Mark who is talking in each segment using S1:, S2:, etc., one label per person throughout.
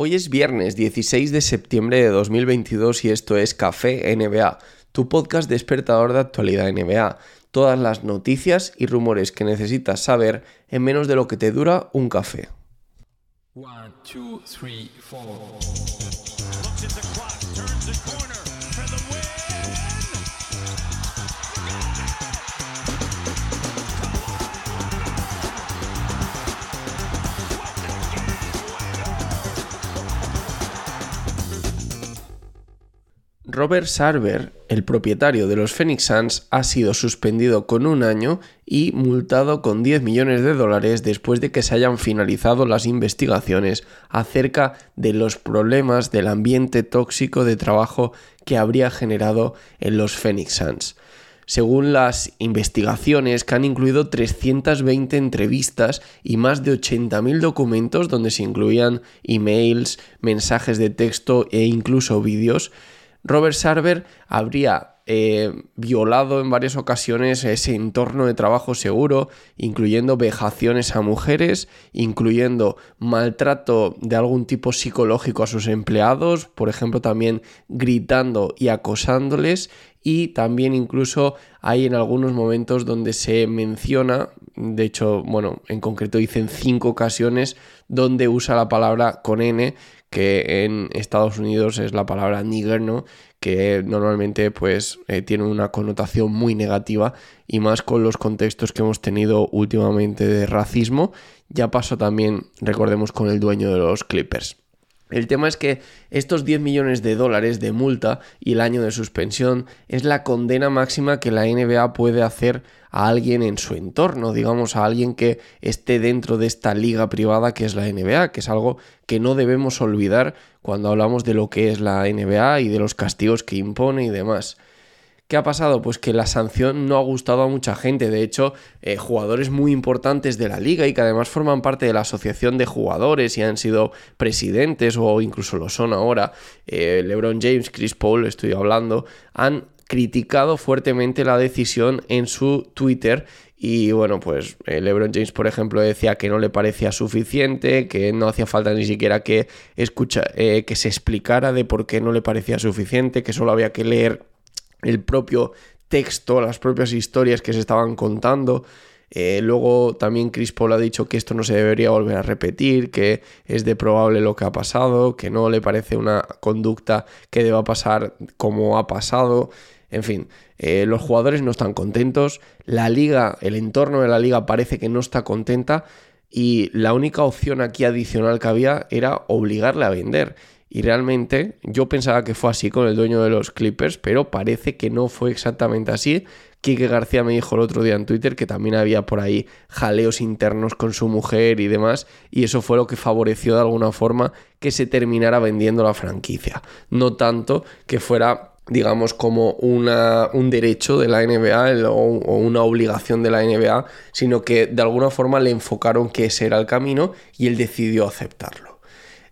S1: Hoy es viernes 16 de septiembre de 2022 y esto es Café NBA, tu podcast despertador de actualidad NBA. Todas las noticias y rumores que necesitas saber en menos de lo que te dura un café. Robert Sarver, el propietario de los Phoenix Suns, ha sido suspendido con un año y multado con 10 millones de dólares después de que se hayan finalizado las investigaciones acerca de los problemas del ambiente tóxico de trabajo que habría generado en los Phoenix Suns. Según las investigaciones que han incluido 320 entrevistas y más de 80.000 documentos donde se incluían emails, mensajes de texto e incluso vídeos, Robert Sarver habría eh, violado en varias ocasiones ese entorno de trabajo seguro, incluyendo vejaciones a mujeres, incluyendo maltrato de algún tipo psicológico a sus empleados, por ejemplo también gritando y acosándoles. Y también incluso hay en algunos momentos donde se menciona, de hecho, bueno, en concreto dicen cinco ocasiones donde usa la palabra con N, que en Estados Unidos es la palabra nigger, ¿no? que normalmente pues eh, tiene una connotación muy negativa y más con los contextos que hemos tenido últimamente de racismo. Ya pasó también, recordemos, con el dueño de los Clippers. El tema es que estos 10 millones de dólares de multa y el año de suspensión es la condena máxima que la NBA puede hacer a alguien en su entorno, digamos a alguien que esté dentro de esta liga privada que es la NBA, que es algo que no debemos olvidar cuando hablamos de lo que es la NBA y de los castigos que impone y demás. ¿Qué ha pasado? Pues que la sanción no ha gustado a mucha gente. De hecho, eh, jugadores muy importantes de la liga y que además forman parte de la asociación de jugadores y han sido presidentes o incluso lo son ahora, eh, LeBron James, Chris Paul, estoy hablando, han criticado fuertemente la decisión en su Twitter y bueno, pues eh, LeBron James, por ejemplo, decía que no le parecía suficiente, que no hacía falta ni siquiera que, escucha, que se explicara de por qué no le parecía suficiente, que solo había que leer el propio texto, las propias historias que se estaban contando. Eh, luego también Chris Paul ha dicho que esto no se debería volver a repetir, que es de probable lo que ha pasado, que no le parece una conducta que deba pasar como ha pasado. En fin, eh, los jugadores no están contentos, la liga, el entorno de la liga parece que no está contenta y la única opción aquí adicional que había era obligarle a vender. Y realmente yo pensaba que fue así con el dueño de los Clippers, pero parece que no fue exactamente así. Quique García me dijo el otro día en Twitter que también había por ahí jaleos internos con su mujer y demás, y eso fue lo que favoreció de alguna forma que se terminara vendiendo la franquicia. No tanto que fuera digamos, como una, un derecho de la NBA o, una obligación de la NBA, sino que de alguna forma le enfocaron que ese era el camino y él decidió aceptarlo.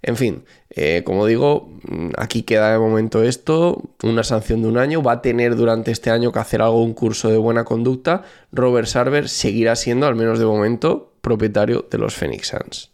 S1: En fin, eh, como digo, mm, aquí queda de momento esto, una sanción de un año, va a tener durante este año que hacer algún curso de buena conducta. Robert Sarver seguirá siendo, al menos de momento, propietario de los Phoenix Suns.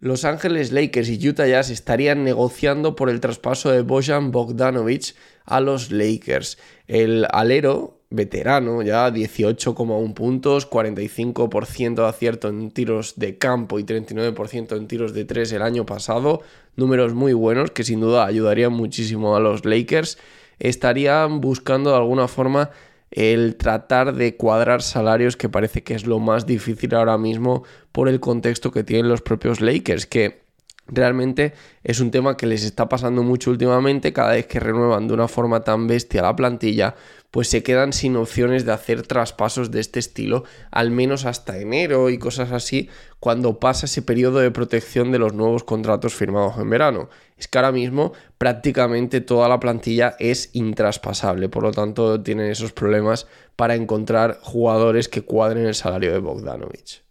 S1: Los Ángeles Lakers y Utah Jazz estarían negociando por el traspaso de Bojan Bogdanovic a los Lakers. El alero veterano, ya 18,1 puntos, 45% de acierto en tiros de campo y 39% en tiros de 3 el año pasado, números muy buenos que sin duda ayudarían muchísimo a los Lakers. Estarían buscando de alguna forma el tratar de cuadrar salarios que parece que es lo más difícil ahora mismo por el contexto que tienen los propios Lakers, que realmente es un tema que les está pasando mucho últimamente, cada vez que renuevan de una forma tan bestia la plantilla, pues se quedan sin opciones de hacer traspasos de este estilo, al menos hasta enero y cosas así, cuando pasa ese periodo de protección de los nuevos contratos firmados en verano. Es que ahora mismo prácticamente toda la plantilla es intraspasable, por lo tanto tienen esos problemas para encontrar jugadores que cuadren el salario de Bogdanovich.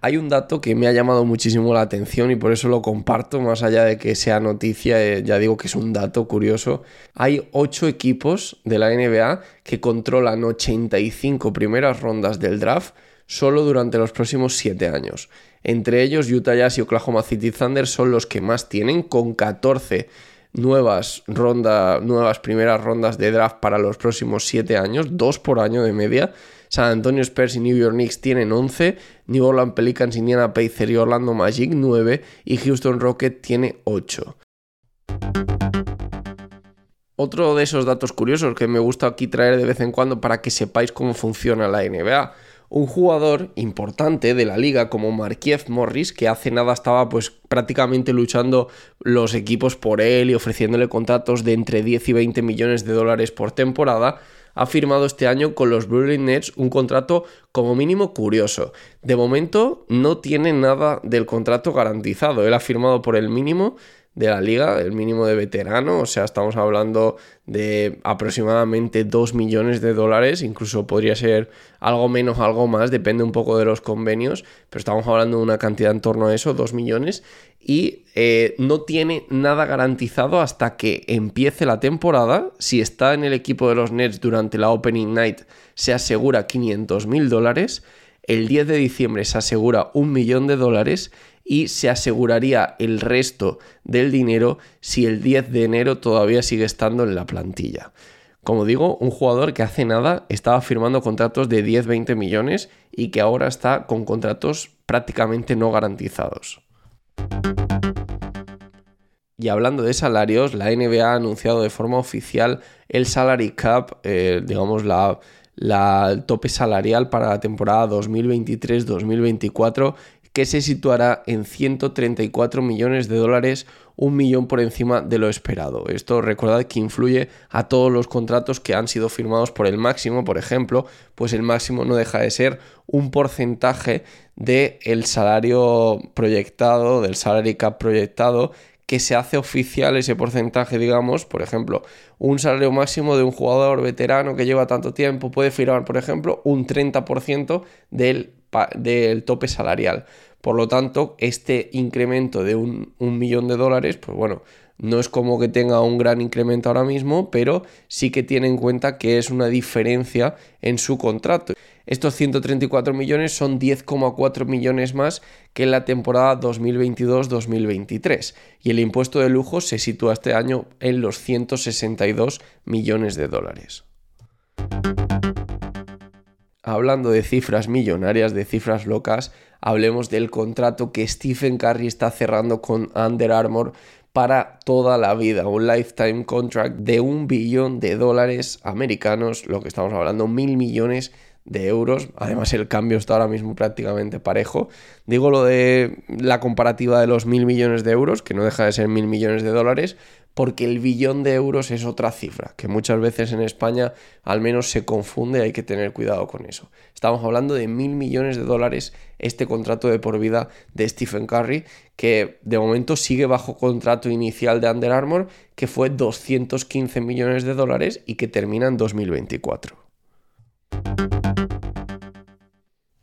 S1: Hay un dato que me ha llamado muchísimo la atención y por eso lo comparto, más allá de que sea noticia, eh, ya digo que es un dato curioso. Hay 8 equipos de la NBA que controlan 85 primeras rondas del draft, solo durante los próximos 7 años. Entre ellos, Utah Jazz y Oklahoma City Thunder son los que más tienen, con 14 nuevas nuevas primeras rondas de draft para los próximos 7 años, dos por año de media. San Antonio Spurs y New York Knicks tienen 11, New Orleans Pelicans, Indiana Pacers y Orlando Magic 9 y Houston Rocket tiene 8. Otro de esos datos curiosos que me gusta aquí traer de vez en cuando para que sepáis cómo funciona la NBA un jugador importante de la liga como Markiev Morris, que hace nada estaba pues prácticamente luchando los equipos por él y ofreciéndole contratos de entre 10 y 20 millones de dólares por temporada, ha firmado este año con los Brooklyn Nets un contrato como mínimo curioso. De momento no tiene nada del contrato garantizado. Él ha firmado por el mínimo de la liga, el mínimo de veterano, o sea, estamos hablando de aproximadamente 2 millones de dólares, incluso podría ser algo menos, algo más, depende un poco de los convenios, pero estamos hablando de una cantidad en torno a eso, 2 millones, y eh, no tiene nada garantizado hasta que empiece la temporada. Si está en el equipo de los Nets durante la Opening Night, se asegura 500 mil dólares. El 10 de diciembre se asegura un millón de dólares y se aseguraría el resto del dinero si el 10 de enero todavía sigue estando en la plantilla. Como digo, un jugador que hace nada estaba firmando contratos de 10-20 millones y que ahora está con contratos prácticamente no garantizados. Y hablando de salarios, la NBA ha anunciado de forma oficial el salary cap, eh, digamos la, el tope salarial para la temporada 2023-2024 que se situará en 134 millones de dólares, un millón por encima de lo esperado. Esto recordad que influye a todos los contratos que han sido firmados por el máximo, por ejemplo, pues el máximo no deja de ser un porcentaje del el salario proyectado, del salary cap proyectado, que se hace oficial ese porcentaje, digamos, por ejemplo, un salario máximo de un jugador veterano que lleva tanto tiempo puede firmar, por ejemplo, un 30% del, del tope salarial. Por lo tanto, este incremento de un, millón de dólares, pues bueno, no es como que tenga un gran incremento ahora mismo, pero sí que tiene en cuenta que es una diferencia en su contrato. Estos 134 millones son 10,4 millones más que en la temporada 2022-2023 y el impuesto de lujo se sitúa este año en los 162 millones de dólares. Hablando de cifras millonarias, de cifras locas, hablemos del contrato que Stephen Curry está cerrando con Under Armour para toda la vida, un lifetime contract de un billón de dólares americanos, lo que estamos hablando, mil millones de euros. Además, el cambio está ahora mismo prácticamente parejo. Digo lo de la comparativa de los mil millones de euros, que no deja de ser mil millones de dólares, porque el billón de euros es otra cifra, que muchas veces en España al menos se confunde, hay que tener cuidado con eso. Estamos hablando de mil millones de dólares este contrato de por vida de Stephen Curry, que de momento sigue bajo contrato inicial de Under Armour, que fue 215 millones de dólares y que termina en 2024.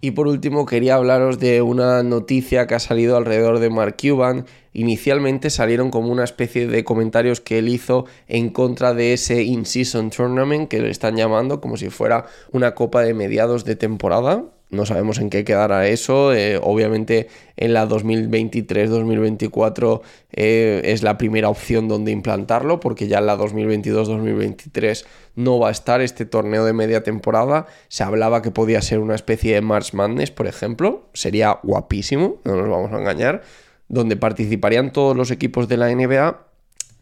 S1: Y por último quería hablaros de una noticia que ha salido alrededor de Mark Cuban. Inicialmente salieron como una especie de comentarios que él hizo en contra de ese In-Season Tournament que le están llamando como si fuera una copa de mediados de temporada no sabemos en qué quedará eso. Eh, obviamente en la 2023-2024 eh, es la primera opción donde implantarlo, porque ya en la 2022-2023 no va a estar este torneo de media temporada. Se hablaba que podía ser una especie de March Madness, por ejemplo. Sería guapísimo, no nos vamos a engañar. Donde participarían todos los equipos de la NBA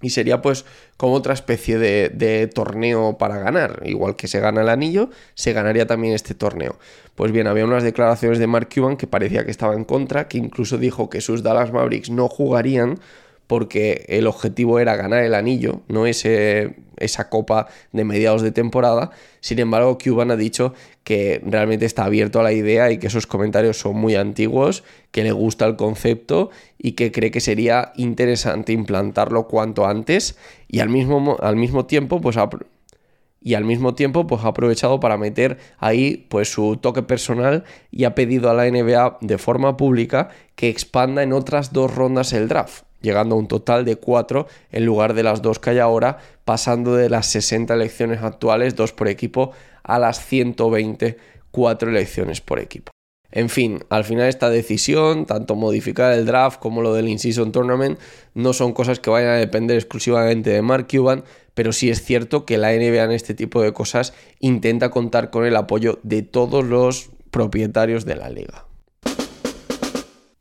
S1: y sería pues como otra especie de, torneo para ganar. Igual que se gana el anillo, se ganaría también este torneo. Pues bien, había unas declaraciones de Mark Cuban que parecía que estaba en contra, que incluso dijo que sus Dallas Mavericks no jugarían porque el objetivo era ganar el anillo, no ese, esa copa de mediados de temporada. Sin embargo, Cuban ha dicho que realmente está abierto a la idea y que esos comentarios son muy antiguos, que le gusta el concepto y que cree que sería interesante implantarlo cuanto antes y al mismo, al mismo tiempo pues y al mismo tiempo pues ha aprovechado para meter ahí pues su toque personal y ha pedido a la NBA de forma pública que expanda en otras dos rondas el draft llegando a un total de 4 en lugar de las dos que hay ahora, pasando de las 60 elecciones actuales, dos por equipo, a las 120, 4 elecciones por equipo. En fin, al final esta decisión, tanto modificar el draft como lo del In-Season Tournament, no son cosas que vayan a depender exclusivamente de Mark Cuban, pero sí es cierto que la NBA en este tipo de cosas intenta contar con el apoyo de todos los propietarios de la liga.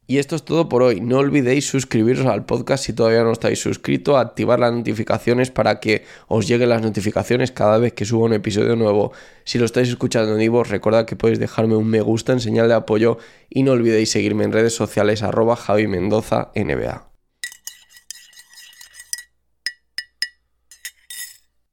S1: Y esto es todo por hoy. No olvidéis suscribiros al podcast si todavía no estáis suscritos, activar las notificaciones para que os lleguen las notificaciones cada vez que suba un episodio nuevo. Si lo estáis escuchando en vivo, recordad que podéis dejarme un me gusta en señal de apoyo y no olvidéis seguirme en redes sociales arroba Javi Mendoza NBA.